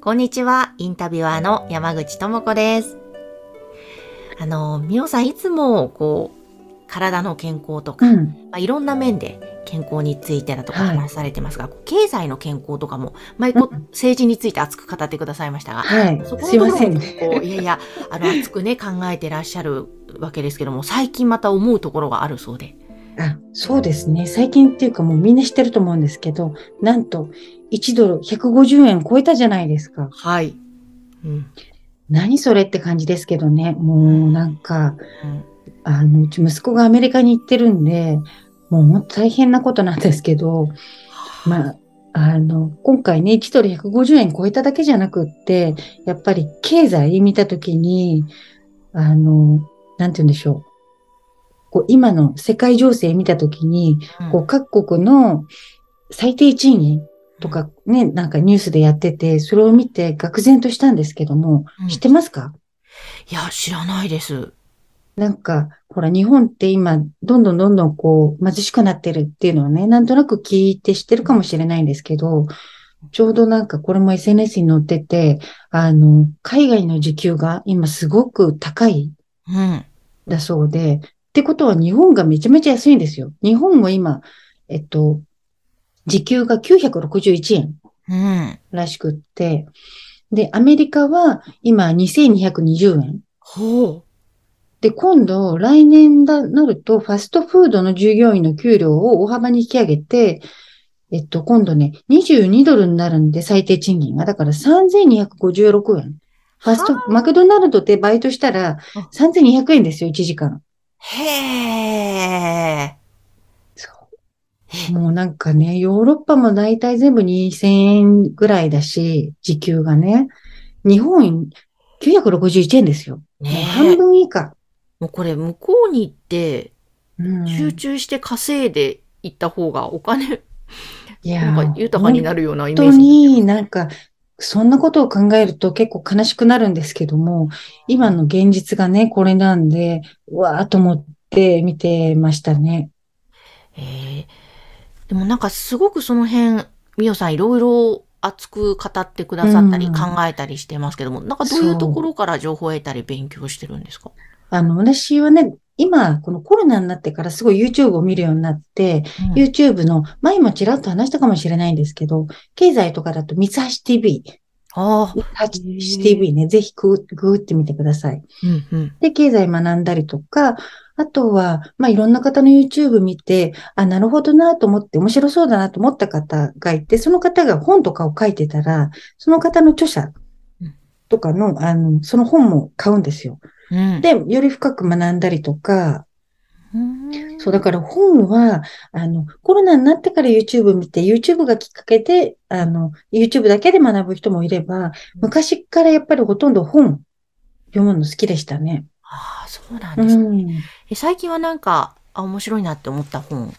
こんにちは、インタビュアーの山口智子です。あの、みおさんいつも、こう、体の健康とか、うん。まあ、いろんな面で健康についてだとかはい。話されてますが、経済の健康とかも、前、こううん。政治について熱く語ってくださいましたが、はい。そこすいまのところもせんね。こう、いやいや、あの、熱くね、考えてらっしゃるわけですけども、最近また思うところがあるそうで。あそうですね最近っていうかもうみんな知ってると思うんですけどなんと1ドル150円超えたじゃないですかはい。うん。何それって感じですけどねもうなんかうんあの、うち息子がアメリカに行ってるんで、もう本当大変なことなんですけど、まあ、あの、今回ね、1ドル150円超えただけじゃなくって、やっぱり経済見たときに、あの、なんて言うんでしょう。こう今の世界情勢見たときに、うん。こう各国の最低賃金とかね、なんかニュースでやってて、それを見て愕然としたんですけども、うん。知ってますか？いや、知らないです。なんか、ほら、日本って今、どんどんどんどんこう、貧しくなってるっていうのはね、なんとなく聞いて知ってるかもしれないんですけど、ちょうどなんかこれも SNS に載ってて、あの、海外の時給が今すごく高いうん。だそうで、ってことは日本がめちゃめちゃ安いんですよ。日本も今、えっと、時給が961円うん。らしくって、で、アメリカは今2220円。ほで、今度、来年だ、なると、ファストフードの従業員の給料を大幅に引き上げて、えっと、今度ね、22ドルになるんで、最低賃金が。だから3256円。ファスト、マクドナルドでバイトしたらあ3200円ですよ、1時間。う。へー。そう。もうなんかね、ヨーロッパも大体全部2000円ぐらいだし、時給がね。日本961円ですよ。もうねえ半分以下。もうこれ向こうに行ってうん集中して稼いで行った方がお金、いやなんか豊かになるようなイメ本当ージ。になんか、そんなことを考えると結構悲しくなるんですけども、今の現実がね、これなんで、うわーと思って見てましたね。えー。でもなんかすごくその辺、みおさんいろいろ熱く語ってくださったりうん。考えたりしてますけども、なんかどういうところから情報を得たり勉強してるんですか？あの、私はね、今、このコロナになってからすごい YouTube を見るようになって、YouTube の、前もちらっと話したかもしれないんですけど、経済とかだと三橋 TV、ああ、三橋 TV ね、ぜひグーグーってみてください。うんうん。で、経済学んだりとか、あとは、まあ、いろんな方の YouTube 見て、あ、なるほどなと思って、面白そうだなと思った方がいて、その方が本とかを書いてたら、その方の著者とかの、あの、その本も買うんですよ。うん。で、より深く学んだりとか、うんそう、だから本は、あの、コロナになってから YouTube 見て、YouTube がきっかけで、あの、YouTube だけで学ぶ人もいれば、昔からやっぱりほとんど本読むの好きでしたね。ああ、そうなんうですね。ん。え最近はなんか、あ、面白いなって思った本、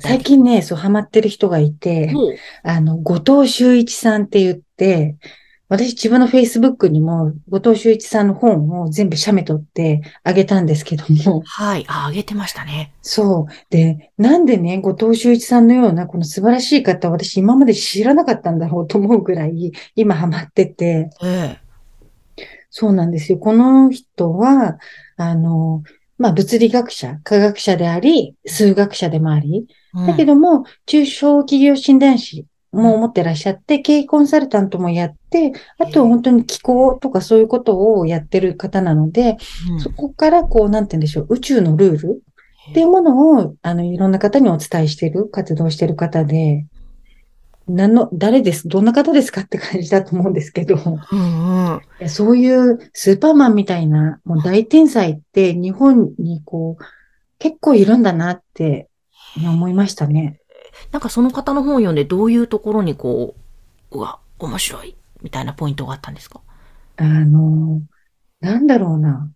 最近ね、そう、ハマってる人がいて、に。あの、後藤修一さんって言って、私自分の Facebook にも後藤修一さんの本を全部写メ取ってあげたんですけども、はい。あ、あげてましたね。そう。で、なんでね、後藤修一さんのようなこの素晴らしい方、私今まで知らなかったんだろうと思うぐらい、今ハマってて、えそうなんですよ。この人は、あの、まあ、物理学者、科学者であり、数学者でもあり、え。だけども、中小企業診断士も持ってらっしゃって、経営コンサルタントもやって、あとは本当に気候とかそういうことをやってる方なので、うん。そこからこう、なんて言うんでしょう、宇宙のルールっていうものを、あの、いろんな方にお伝えしている、活動している方で、何の、誰です、どんな方ですかって感じだと思うんですけど、うんうん。そういうスーパーマンみたいな、もう大天才って日本にこう、結構いるんだなって思いましたね。なんかその方の本を読んでどういうところにこう、うわ、面白いみたいなポイントがあったんですか？あの、なんだろうな。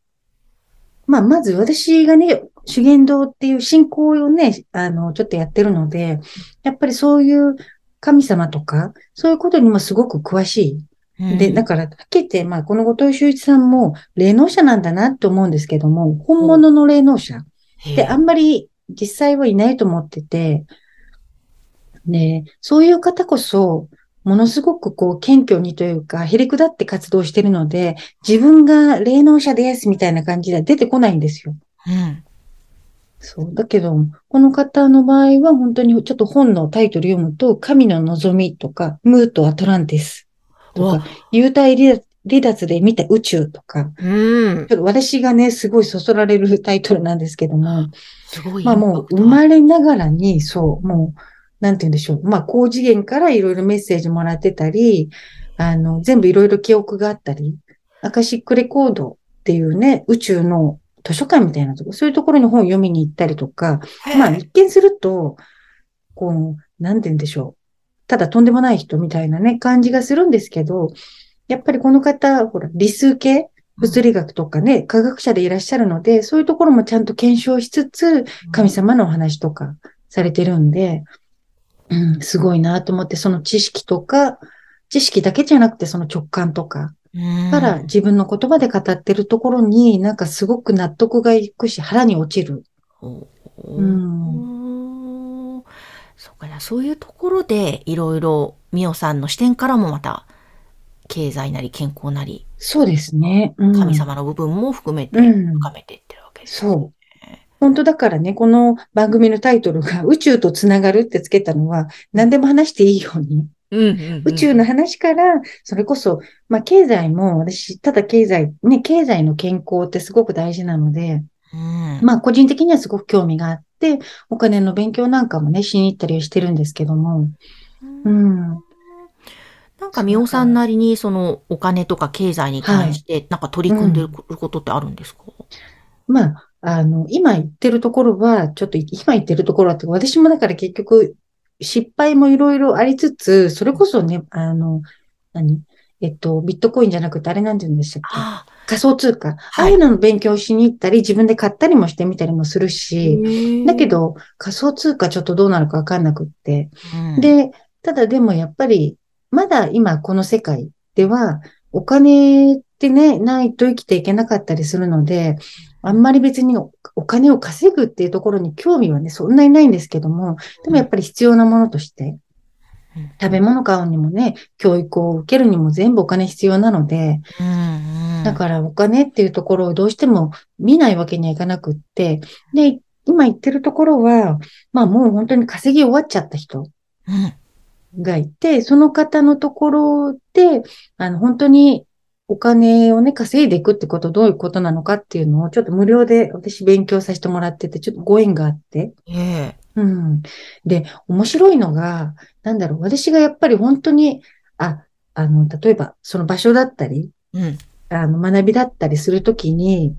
まあ、まず私がね、修験道っていう信仰をね、あの、ちょっとやってるので、やっぱりそういう神様とか、そういうことにもすごく詳しい。で、だから、はっきり言って、まあ、この後藤修一さんも霊能者なんだなって思うんですけども、本物の霊能者ってあんまり実際はいないと思ってて、ね、そういう方こそ、ものすごくこう謙虚にというか、へりくだって活動してるので、自分が霊能者ですみたいな感じでは出てこないんですよ。うん。そう。だけど、この方の場合は本当にちょっと本のタイトル読むと、神の望みとか、ムーとアトランティスとか、幽体離脱で見た宇宙とか、うん、ちょっと私がね、すごいそそられるタイトルなんですけども、すごい。まあもう生まれながらに、そう、もう、なんて言うんでしょう。まあ、高次元からいろいろメッセージもらってたり、あの、全部いろいろ記憶があったり、アカシックレコードっていうね、宇宙の図書館みたいなとこ、そういうところに本を読みに行ったりとか、まあ、一見すると、こう、なんて言うんでしょう。ただとんでもない人みたいなね、感じがするんですけど、やっぱりこの方、ほら、理数系物理学とかね、科学者でいらっしゃるので、そういうところもちゃんと検証しつつ、神様のお話とかされてるんで、うん、すごいなと思って、その知識とか、知識だけじゃなくてその直感とか、から自分の言葉で語ってるところになんかすごく納得がいくし腹に落ちる。うん、そうかな、そういうところでいろいろミオさんの視点からもまた経済なり健康なり。そうですね。うん、神様の部分も含めて深めていってるわけですそう。本当だからね、この番組のタイトルが宇宙とつながるってつけたのは、何でも話していいように。宇宙の話から、それこそ、まあ、経済も、私、ただ経済、ね、経済の健康ってすごく大事なので、うん、まあ、個人的にはすごく興味があって、お金の勉強なんかもね、しに行ったりしてるんですけども、うん。なんか、みおさんなりに、その、お金とか経済に関して、なんか取り組んでることってあるんですか、うん、まあ、あの、今言ってるところは、ちょっと今言ってるところはって、私もだから結局、失敗もいろいろありつつ、それこそね、あの、何？えっと、ビットコインじゃなくて、あれなんて言うんでしたっけ？仮想通貨。ああいうのの勉強しに行ったり、自分で買ったりもしてみたりもするし、だけど、仮想通貨ちょっとどうなるかわかんなくって。うん、で、ただでもやっぱり、まだ今この世界では、お金ってね、ないと生きていけなかったりするので、あんまり別にお金を稼ぐっていうところに興味はね、そんなにないんですけども、でもやっぱり必要なものとして、食べ物買うにもね、教育を受けるにも全部お金必要なので、だからお金っていうところをどうしても見ないわけにはいかなくって、で、今言ってるところは、まあもう本当に稼ぎ終わっちゃった人がいて、その方のところで、あの本当にお金をね、稼いでいくってことどういうことなのかっていうのをちょっと無料で私勉強させてもらってて、ちょっとご縁があって。ええうん。で、面白いのが、なんだろう、私がやっぱり本当に、あ、あの、例えばその場所だったり、うん、あの、学びだったりするときに、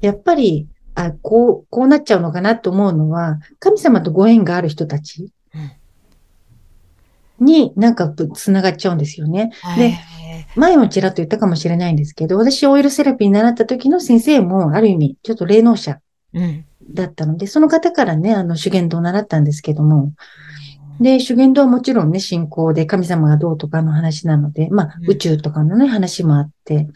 やっぱり、あ、こう、こうなっちゃうのかなと思うのは、神様とご縁がある人たちになんか繋がっちゃうんですよね。で、前もちらっと言ったかもしれないんですけど、私オイルセラピーに習った時の先生も、ある意味、ちょっと霊能者だったので、うん、その方からね、あの、修験道を習ったんですけども、で、修験道はもちろんね、信仰で神様がどうとかの話なので、まあ、宇宙とかのね、話もあって、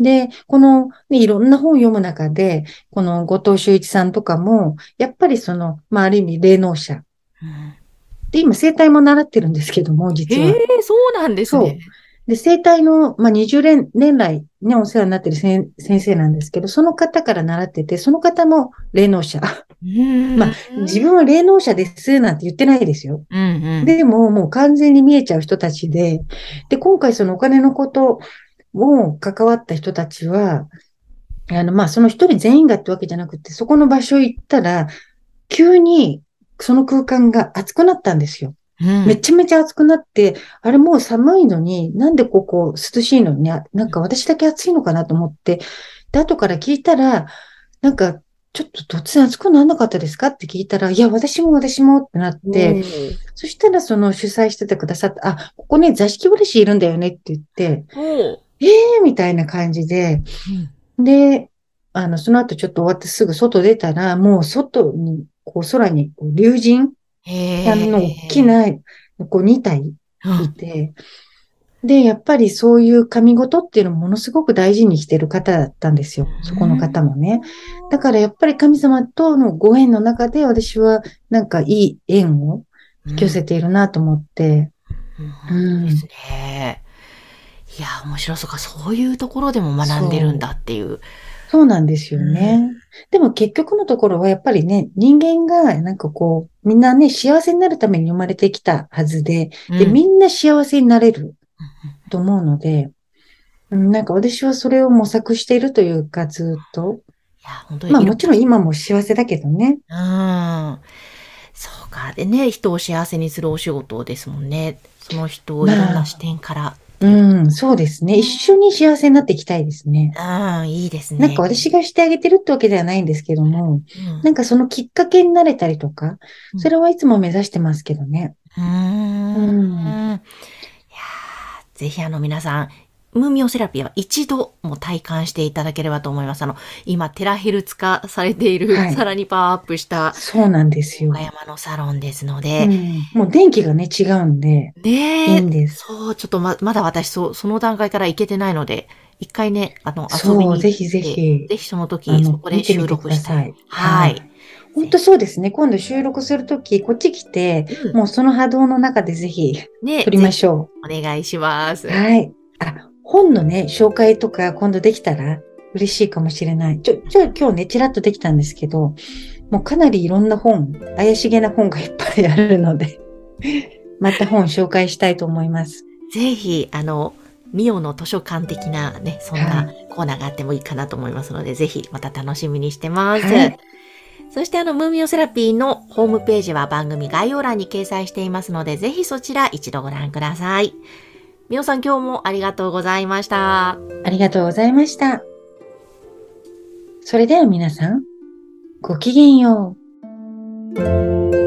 で、この、ね、いろんな本を読む中で、この後藤修一さんとかも、やっぱりその、まあ、ある意味霊能者。で、今、生態も習ってるんですけども、実は。ええー、そうなんですね。そう。で、生体の、まあ、20年年来ね、お世話になってる先生なんですけど、その方から習ってて、その方も霊能者。まあ、自分は霊能者ですなんて言ってないですよ。うんうん、でも、もう完全に見えちゃう人たちで、で、今回そのお金のことを関わった人たちは、あの、まあ、その一人全員がってわけじゃなくて、そこの場所行ったら、急にその空間が熱くなったんですよ。めちゃめちゃ暑くなって、あれもう寒いのに、なんでここ涼しいのに、ね、なんか私だけ暑いのかなと思って、で、後から聞いたら、なんか、ちょっと突然暑くならなかったですか？って聞いたら、いや、私も私もってなって、そしたらその主催しててくださった、あ、ここね、座敷わりしいるんだよねって言って、ええー、みたいな感じで、で、あの、その後ちょっと終わってすぐ外出たら、もう外に、こう空にこう竜神さんの大きな、こう2体いて、で、やっぱりそういう神事っていうのをものすごく大事にしてる方だったんですよ。そこの方もね。だからやっぱり神様とのご縁の中で私はなんかいい縁を引き寄せているなと思って。うん。うん、ですね。いや、面白そうか。そういうところでも学んでるんだっていう。そうなんですよね。うん、でも結局のところはやっぱりね、人間がなんかこう、みんなね、幸せになるために生まれてきたはずで、で、みんな幸せになれると思うので、うん、なんか私はそれを模索しているというか、ずっと。いや、本当に。まあもちろん今も幸せだけどね。うん。そうか。でね、人を幸せにするお仕事ですもんね。その人をいろんな視点から。まあうん、そうですね。一緒に幸せになっていきたいですね。ああ、いいですね。なんか私がしてあげてるってわけではないんですけども、うん、なんかそのきっかけになれたりとか、それはいつも目指してますけどね。うん。うんいやぜひあの皆さん、ムーミオセラピーは一度も体感していただければと思います。あの、今、テラヘルツ化されている、はい、さらにパワーアップした、そうなんですよ。岡山のサロンですので、うん、もう電気がね、違うんで、ねいいんです。そう、ちょっとま、まだ私、そその段階から行けてないので、一回ね、あの、遊びに行って、ぜひぜひ、ぜひその時、そこで収録して、はい。はい本当そうですね。今度収録するとき、こっち来て、うん、もうその波動の中でぜひ、ね、撮りましょう。お願いします。はい。あ、本のね、紹介とか今度できたら嬉しいかもしれない。ちょ、ちょ、今日ね、ちらっとできたんですけど、もうかなりいろんな本、怪しげな本がいっぱいあるので また本紹介したいと思います。ぜひ、あの、ミオの図書館的なね、そんなコーナーがあってもいいかなと思いますので、はい、ぜひまた楽しみにしてます。はい、そしてあの、ムーミオセラピーのホームページは番組概要欄に掲載していますので、ぜひそちら一度ご覧ください。みおさん今日もありがとうございました。ありがとうございました。それでは皆さん、ごきげんよう。